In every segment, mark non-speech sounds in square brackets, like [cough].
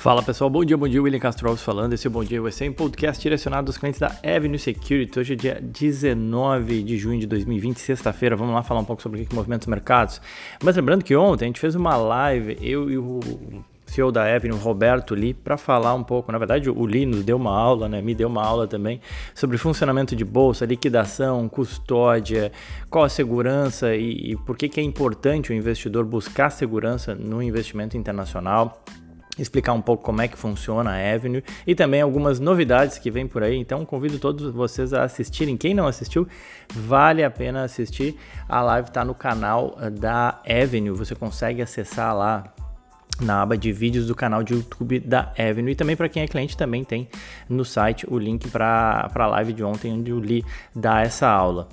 Fala pessoal, bom dia, bom dia, William Castro Alves falando, esse é o Bom Dia USA, um podcast direcionado aos clientes da Avenue Security, hoje é dia 19 de junho de 2020, sexta-feira, vamos lá falar um pouco sobre o que movimenta os mercados, mas lembrando que ontem a gente fez uma live, eu e o CEO da Avenue, Roberto Lee, para falar um pouco, na verdade o Lee nos deu uma aula, né, me deu uma aula também, sobre funcionamento de bolsa, liquidação, custódia, qual a segurança e, e por que, que é importante o investidor buscar segurança no investimento internacional, explicar um pouco como é que funciona a Avenue e também algumas novidades que vem por aí. Então convido todos vocês a assistirem. Quem não assistiu, vale a pena assistir. A live está no canal eh, da Avenue. Você consegue acessar lá na aba de vídeos do canal de YouTube da Avenue. E também para quem é cliente, também tem no site o link para a live de ontem, onde o Lee dá essa aula.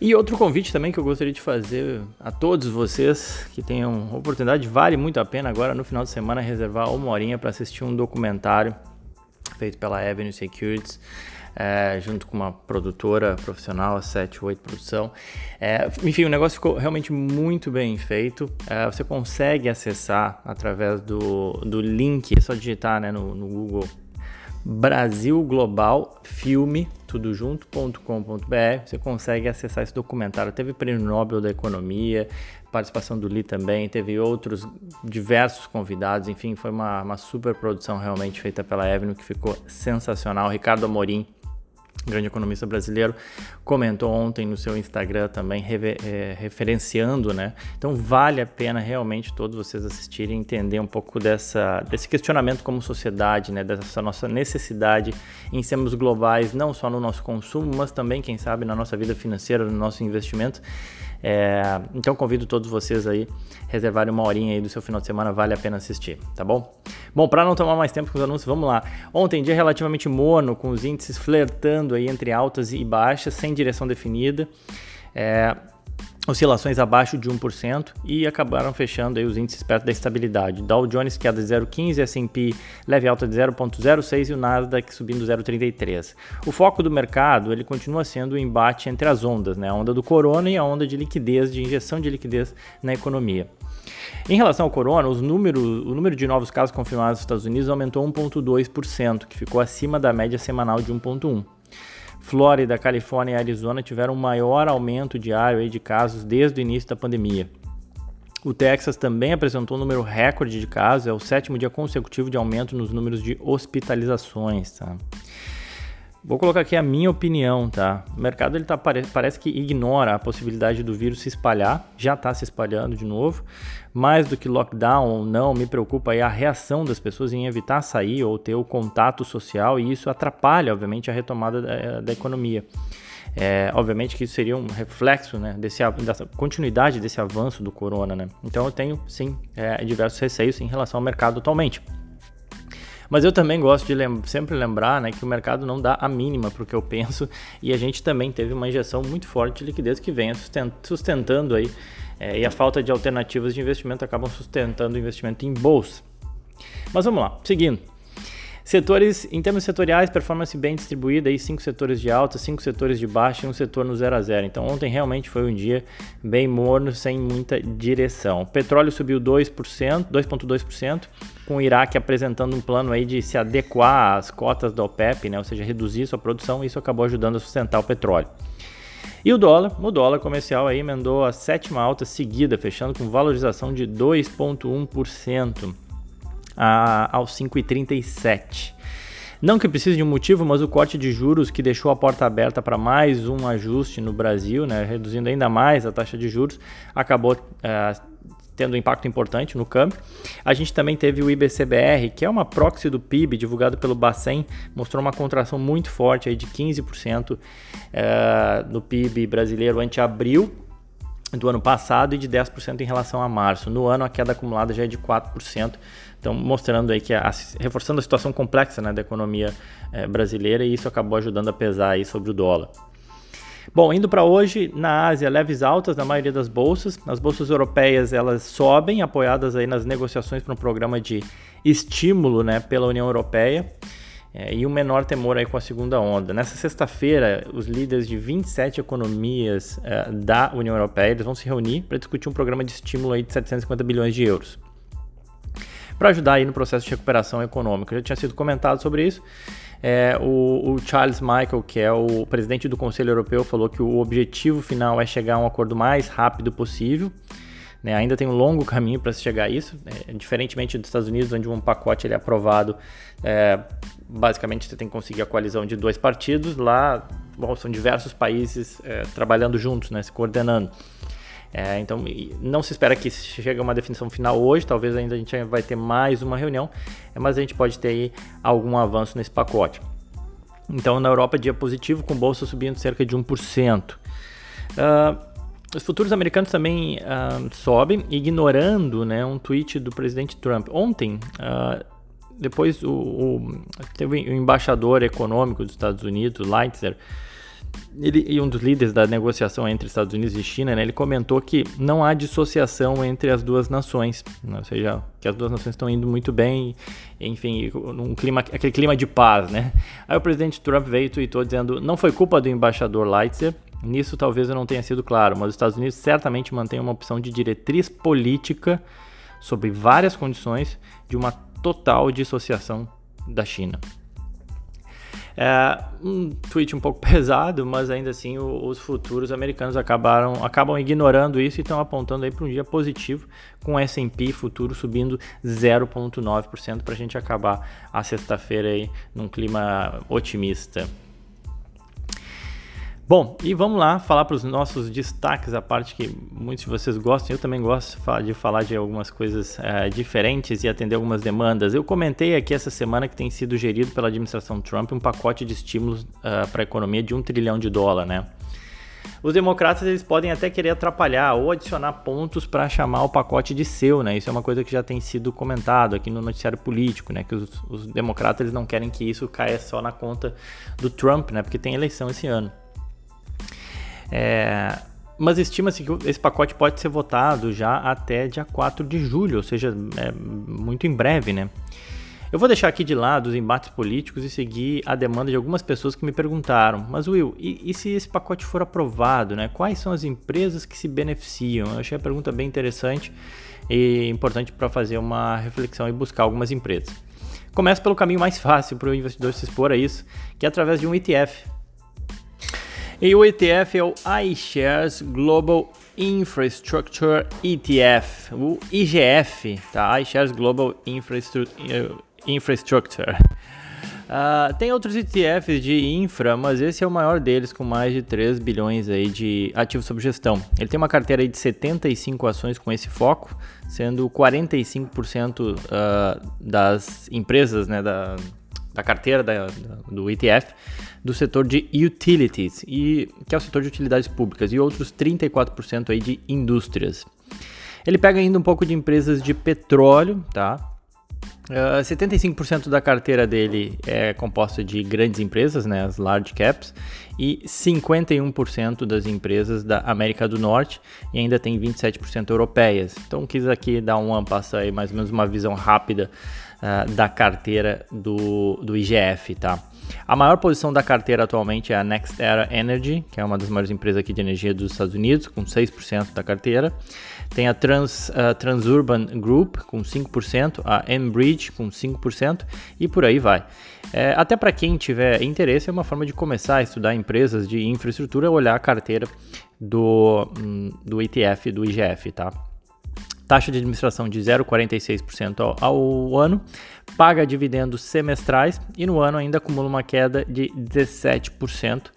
E outro convite também que eu gostaria de fazer a todos vocês que tenham oportunidade, vale muito a pena agora no final de semana reservar uma horinha para assistir um documentário feito pela Avenue Securities. É, junto com uma produtora profissional, a 78 Produção. É, enfim, o negócio ficou realmente muito bem feito. É, você consegue acessar através do, do link, é só digitar né, no, no Google Brasil Global Filme, tudo junto.com.br. Você consegue acessar esse documentário. Teve prêmio Nobel da Economia, participação do Lee também, teve outros diversos convidados. Enfim, foi uma, uma super produção realmente feita pela Avenue que ficou sensacional. Ricardo Amorim grande economista brasileiro, comentou ontem no seu Instagram também, é, referenciando, né? Então vale a pena realmente todos vocês assistirem e entender um pouco dessa, desse questionamento como sociedade, né? Dessa nossa necessidade em sermos globais, não só no nosso consumo, mas também, quem sabe, na nossa vida financeira, no nosso investimento. É, então convido todos vocês aí reservarem uma horinha aí do seu final de semana, vale a pena assistir, tá bom? Bom, para não tomar mais tempo com os anúncios, vamos lá. Ontem dia relativamente morno, com os índices flertando aí entre altas e baixas, sem direção definida. É, oscilações abaixo de 1% e acabaram fechando aí os índices perto da estabilidade. Dow Jones queda de 0,15, S&P leve alta de 0,06 e o Nasdaq subindo 0,33. O foco do mercado ele continua sendo o embate entre as ondas, né? a onda do corona e a onda de liquidez, de injeção de liquidez na economia. Em relação ao corona, os números, o número de novos casos confirmados nos Estados Unidos aumentou 1,2%, que ficou acima da média semanal de 1,1%. Flórida, Califórnia e Arizona tiveram o maior aumento diário de casos desde o início da pandemia. O Texas também apresentou um número recorde de casos, é o sétimo dia consecutivo de aumento nos números de hospitalizações. Tá? Vou colocar aqui a minha opinião, tá? O mercado ele tá, parece que ignora a possibilidade do vírus se espalhar, já está se espalhando de novo. Mais do que lockdown ou não, me preocupa aí a reação das pessoas em evitar sair ou ter o contato social e isso atrapalha, obviamente, a retomada da, da economia. É, obviamente que isso seria um reflexo né, desse, dessa continuidade desse avanço do corona. Né? Então eu tenho sim é, diversos receios em relação ao mercado atualmente. Mas eu também gosto de lem sempre lembrar né, que o mercado não dá a mínima para o que eu penso [laughs] e a gente também teve uma injeção muito forte de liquidez que vem sustentando aí é, e a falta de alternativas de investimento acabam sustentando o investimento em bolsa. Mas vamos lá, seguindo. Setores, em termos setoriais, performance bem distribuída, aí cinco setores de alta, cinco setores de baixa e um setor no 0 a 0. Então ontem realmente foi um dia bem morno, sem muita direção. O petróleo subiu 2%, 2.2%, com o Iraque apresentando um plano aí de se adequar às cotas da OPEP, né? ou seja, reduzir sua produção, e isso acabou ajudando a sustentar o petróleo. E o dólar, o dólar comercial aí emendou a sétima alta seguida, fechando com valorização de 2,1% a, aos 5,37. Não que precise de um motivo, mas o corte de juros que deixou a porta aberta para mais um ajuste no Brasil, né, reduzindo ainda mais a taxa de juros, acabou é, tendo um impacto importante no câmbio. A gente também teve o IBCBR, que é uma proxy do PIB divulgado pelo Bacen, mostrou uma contração muito forte aí de 15% é, no PIB brasileiro ante abril do ano passado e de 10% em relação a março. No ano a queda acumulada já é de 4%. Então, mostrando aí que, a, reforçando a situação complexa né, da economia é, brasileira e isso acabou ajudando a pesar aí sobre o dólar. Bom, indo para hoje, na Ásia, leves altas na maioria das bolsas. As bolsas europeias elas sobem, apoiadas aí nas negociações para um programa de estímulo né, pela União Europeia. É, e um menor temor aí com a segunda onda. Nessa sexta-feira, os líderes de 27 economias é, da União Europeia vão se reunir para discutir um programa de estímulo aí de 750 bilhões de euros. Para ajudar aí no processo de recuperação econômica. Já tinha sido comentado sobre isso. É, o, o, Charles Michael, que é o presidente do Conselho Europeu, falou que o objetivo final é chegar a um acordo mais rápido possível. Né? Ainda tem um longo caminho para se chegar a isso, né? diferentemente dos Estados Unidos, onde um pacote ele é aprovado, é, basicamente você tem que conseguir a coalizão de dois partidos. Lá bom, são diversos países é, trabalhando juntos, né? se coordenando. É, então, não se espera que chegue a uma definição final hoje, talvez ainda a gente vai ter mais uma reunião, é, mas a gente pode ter aí algum avanço nesse pacote. Então, na Europa, dia positivo, com bolsa subindo cerca de 1%. Uh, ah, os futuros americanos também uh, sobem, ignorando né, um tweet do presidente Trump. Ontem, uh, depois o, o, teve o embaixador econômico dos Estados Unidos, Leitzer, ele, e um dos líderes da negociação entre Estados Unidos e China, né, ele comentou que não há dissociação entre as duas nações, né, ou seja, que as duas nações estão indo muito bem, enfim, num clima, aquele clima de paz, né? Aí o presidente Trump veio e tweetou dizendo, não foi culpa do embaixador Leitzer, nisso talvez eu não tenha sido claro, mas os Estados Unidos certamente mantêm uma opção de diretriz política sobre várias condições de uma total dissociação da China. É um tweet um pouco [laughs] pesado, mas ainda assim o, os futuros americanos acabaram, acabam ignorando isso e estão apontando aí para um dia positivo, com o S&P futuro subindo 0,9% para a gente acabar a sexta-feira aí num clima otimista. Bom, e vamos lá falar para os nossos destaques, a parte que muitos de vocês gostam. Eu também gosto de falar de algumas coisas é, diferentes e atender algumas demandas. Eu comentei aqui essa semana que tem sido gerido pela administração Trump um pacote de estímulos uh, eh, para a economia de um trilhão de dólar, né? Os democratas eles podem até querer atrapalhar ou adicionar pontos para chamar o pacote de seu, né? Isso é uma coisa que já tem sido comentado aqui no noticiário político, né? Que os, os democratas eles não querem que isso caia só na conta do Trump, né? Porque tem eleição esse ano. É, mas estima-se que esse pacote pode ser votado já até dia 4 de julho, ou seja, é muito em breve, né? Eu vou deixar aqui de lado os embates políticos e seguir a demanda de algumas pessoas que me perguntaram: mas Will, e, e, se esse pacote for aprovado, né? Quais são as empresas que se beneficiam? Eu achei a pergunta bem interessante e importante para fazer uma reflexão e buscar algumas empresas. Começa pelo caminho mais fácil para o investidor se expor a isso, que é através de um ETF. E o ETF é o iShares Global Infrastructure ETF, o IGF, tá? iShares Global Infrastructure. Uh, tem outros ETFs de infra, mas esse é o maior deles, com mais de 3 bilhões aí de ativos sob gestão. Ele tem uma carteira aí de 75 ações com esse foco, sendo 45% uh, ah, das empresas né, da, da carteira da, do ETF do setor de utilities, e, que é o setor de utilidades públicas, e outros 34% aí de indústrias. Ele pega ainda um pouco de empresas de petróleo, tá? Uh, ah, 75% da carteira dele é composta de grandes empresas, né, as large caps, e 51% das empresas da América do Norte e ainda tem 27% europeias. Então quis aqui dar um passar aí mais ou menos uma visão rápida uh, da carteira do, do IGF, tá? A maior posição da carteira atualmente é a NextEra Energy, que é uma das maiores empresas aqui de energia dos Estados Unidos, com 6% da carteira. Tem a Trans, uh, Transurban Group, com 5%, a Enbridge, com 5%, e por aí vai. É, até para quem tiver interesse, é uma forma de começar a estudar empresas de infraestrutura, olhar a carteira do, hum, do ETF, do IGF, tá? Taxa de administração de 0,46% ao, ao ano, paga dividendos semestrais e no ano ainda acumula uma queda de 17%.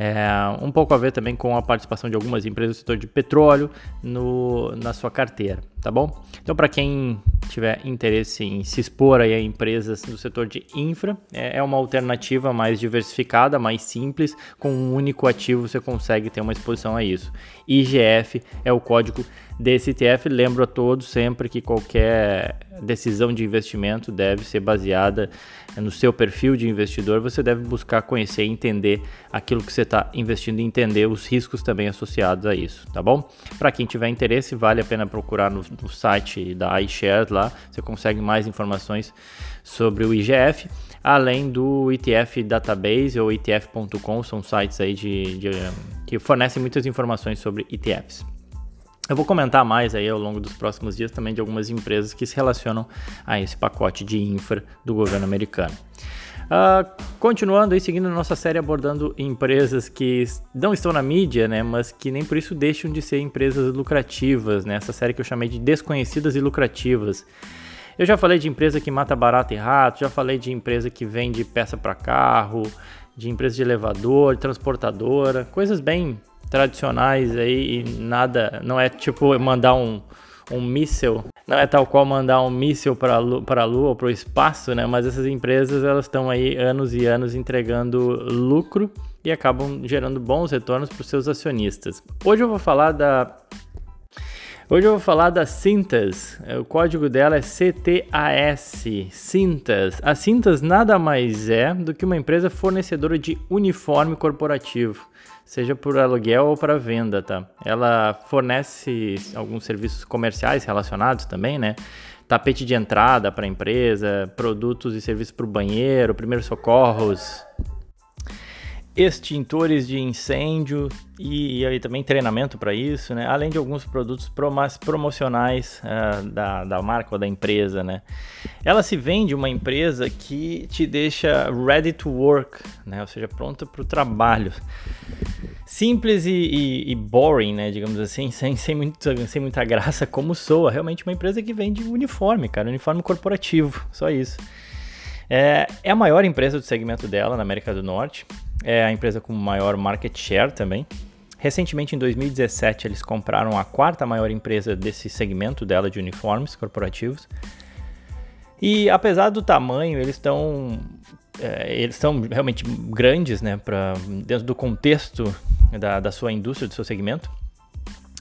É, um pouco a ver também com a participação de algumas empresas do setor de petróleo no, na sua carteira, tá bom? Então, para quem tiver interesse em se expor aí a empresas do setor de infra, é, é uma alternativa mais diversificada, mais simples, com um único ativo você consegue ter uma exposição a isso. IGF é o código desse ETF. Lembro a todos sempre que qualquer decisão de investimento deve ser baseada no seu perfil de investidor. Você deve buscar conhecer e entender aquilo que você está investindo e entender os riscos também associados a isso, tá bom? Para quem tiver interesse, vale a pena procurar no, no site da iShares lá. Você consegue mais informações sobre o IGF além do ETF Database ou ETF.com, são sites aí de, de, que fornecem muitas informações sobre ETFs. Eu vou comentar mais aí ao longo dos próximos dias também de algumas empresas que se relacionam a esse pacote de infra do governo americano. Uh, continuando aí, seguindo nossa série abordando empresas que não estão na mídia, né, mas que nem por isso deixam de ser empresas lucrativas, né, essa série que eu chamei de Desconhecidas e Lucrativas. Eu já falei de empresa que mata barata e rato, já falei de empresa que vende peça para carro, de empresa de elevador, transportadora, coisas bem tradicionais aí e nada, não é tipo mandar um, um míssil não é tal qual mandar um míssil para a Lua ou para o espaço, né? Mas essas empresas elas estão aí anos e anos entregando lucro e acabam gerando bons retornos para os seus acionistas. Hoje eu vou falar da Hoje eu vou falar da Cintas. O código dela é CTAS, Cintas. A Cintas nada mais é do que uma empresa fornecedora de uniforme corporativo seja por aluguel ou para venda, tá? Ela fornece alguns serviços comerciais relacionados também, né? Tapete de entrada para a empresa, produtos e serviços para o banheiro, primeiros socorros, extintores de incêndio e, e aí também treinamento para isso, né? Além de alguns produtos promocionais uh, da, da marca ou da empresa, né? Ela se vende uma empresa que te deixa ready to work, né? Ou seja, pronta para o trabalho. Simples e, e, e, boring, né? Digamos assim, [laughs] sem, sem, muito, sem muita graça, como soa. Realmente uma empresa que vende uniforme, cara, uniforme corporativo, só isso. É, é a maior empresa do segmento dela na América do Norte é a empresa com maior market share também. Recentemente, em 2017, eles compraram a quarta maior empresa desse segmento dela de uniformes corporativos. E apesar do tamanho, eles estão é, eles são realmente grandes, né, para dentro do contexto da, da sua indústria, do seu segmento.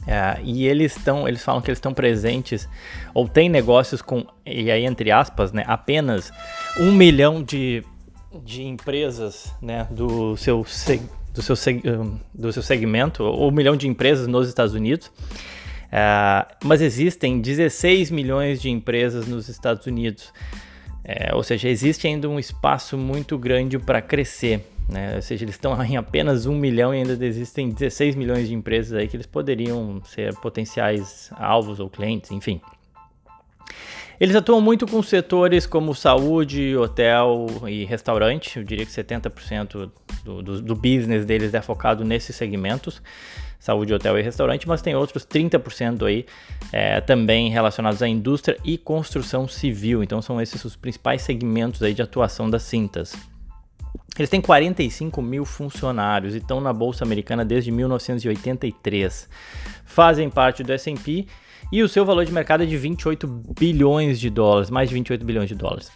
É, e eles estão, eles falam que eles estão presentes ou têm negócios com, e aí entre aspas, né, apenas um milhão de de empresas né, do, seu, do, seu, do seu segmento, ou um milhão de empresas nos Estados Unidos. Uh, mas existem 16 milhões de empresas nos Estados Unidos. É, ou seja, existe ainda um espaço muito grande para crescer. Né? Ou seja, eles estão em apenas um milhão e ainda existem 16 milhões de empresas aí que eles poderiam ser potenciais alvos ou clientes, enfim. Eles atuam muito com setores como saúde, hotel e restaurante. Eu diria que 70% do, do, do business deles é focado nesses segmentos saúde, hotel e restaurante, mas tem outros 30% aí é, também relacionados à indústria e construção civil. Então são esses os principais segmentos aí de atuação das cintas. Eles têm 45 mil funcionários e estão na Bolsa Americana desde 1983. Fazem parte do S&P e o seu valor de mercado é de 28 bilhões de dólares, mais de 28 bilhões de dólares.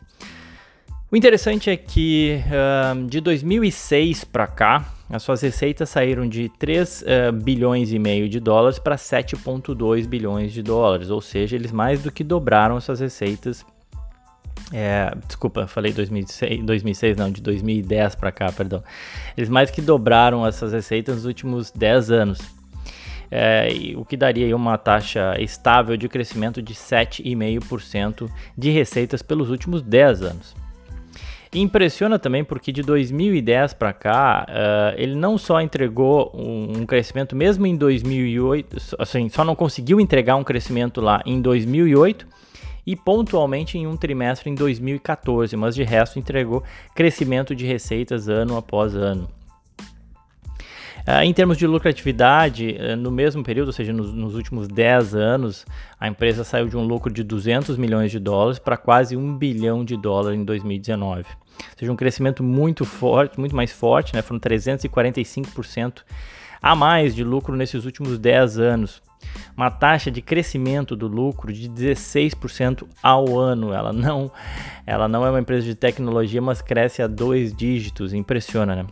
O interessante é que uh, de 2006 para cá, as suas receitas saíram de 3 uh, bilhões e meio de dólares para 7,2 bilhões de dólares, ou seja, eles mais do que dobraram as suas receitas. É, desculpa, falei 2006, 2006, não, de 2010 para cá, perdão. Eles mais que dobraram essas receitas nos últimos 10 anos é, o que daria uma taxa estável de crescimento de 7,5% de receitas pelos últimos 10 anos. impressiona também porque de 2010 para cá, uh, ele não só entregou um, um, crescimento, mesmo em 2008, assim, só não conseguiu entregar um crescimento lá em 2008 e pontualmente em um trimestre em 2014, mas de resto entregou crescimento de receitas ano após ano. Uh, em termos de lucratividade, uh, no mesmo período, ou seja, nos, nos, últimos 10 anos, a empresa saiu de um lucro de 200 milhões de dólares para quase 1 bilhão de dólares em 2019. Ou seja, um crescimento muito forte, muito mais forte, né? foram 345% a mais de lucro nesses últimos 10 anos. Uma taxa de crescimento do lucro de 16% ao ano. Ela não, ela não é uma empresa de tecnologia, mas cresce a dois dígitos. Impressiona, né?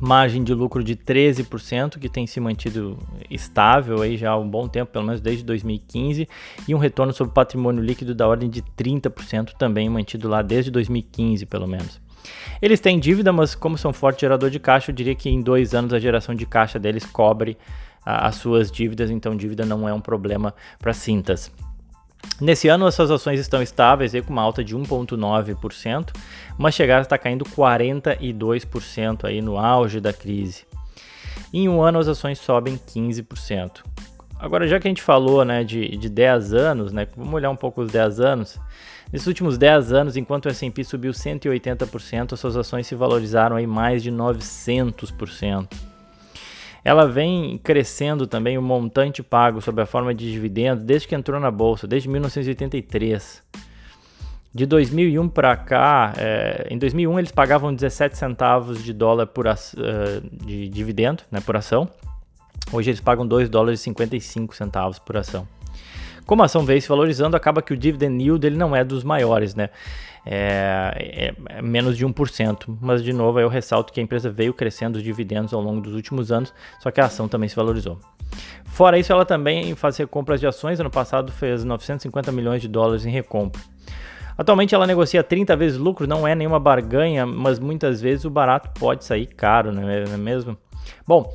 Margem de lucro de 13%, que tem se mantido estável aí já há um bom tempo, pelo menos desde 2015, e um retorno sobre patrimônio líquido da ordem de 30%, também mantido lá desde 2015, pelo menos. Eles têm dívida, mas como são forte gerador de caixa, eu diria que em dois anos a geração de caixa deles cobre as suas dívidas, então dívida não é um problema para Cintas. Nesse ano, essas ações estão estáveis, aí, com uma alta de 1,9%, mas chegaram a estar caindo 42% aí no auge da crise. Em um ano, as ações sobem 15%. agora já que a gente falou né, de, de 10 anos, né, vamos olhar um pouco os 10 anos. Nesses últimos 10 anos, enquanto o S&P subiu 180%, as suas ações se valorizaram aí mais de 900%. Ela vem crescendo também o montante pago sob a forma de dividendo desde que entrou na bolsa, desde 1983. De 2001 para cá, é, em 2001 eles pagavam 17 centavos de dólar por uh, de dividendo, né, por ação. Hoje eles pagam 2 dólares e 55 centavos por ação. Como a ação veio se valorizando, acaba que o dividend yield ele não é dos maiores, né? É, é, é menos de 1%. Mas, de novo, eu ressalto que a empresa veio crescendo os dividendos ao longo dos últimos anos, só que a ação também se valorizou. Fora isso, ela também faz recompras de ações. Ano passado fez 950 milhões de dólares em recompra. Atualmente ela negocia 30 vezes lucro, não é nenhuma barganha, mas muitas vezes o barato pode sair caro, não é mesmo? Bom,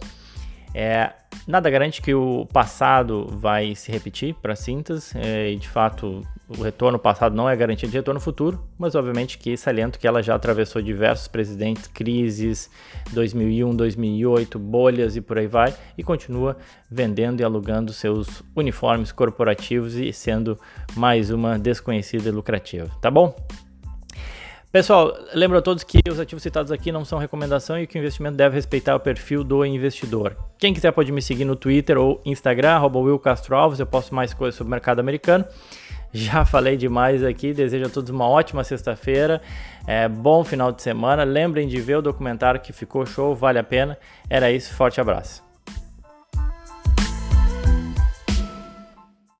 é, nada garante que o passado vai se repetir para Cintas, é, e de fato o retorno passado não é garantia de retorno futuro, mas obviamente que saliento que ela já atravessou diversos presidentes, crises, 2001, 2008, bolhas e por aí vai, e continua vendendo e alugando seus uniformes corporativos e sendo mais uma desconhecida e lucrativa, tá bom? Pessoal, lembro a todos que os ativos citados aqui não são recomendação e que o investimento deve respeitar o perfil do investidor. Quem quiser pode me seguir no Twitter ou Instagram, Will Castro Alves, eu posto mais coisas sobre o mercado americano. [laughs] Já falei demais aqui, desejo a todos uma ótima sexta-feira, é, bom final de semana. Lembrem de ver o documentário que ficou show, vale a pena. Era isso, forte abraço.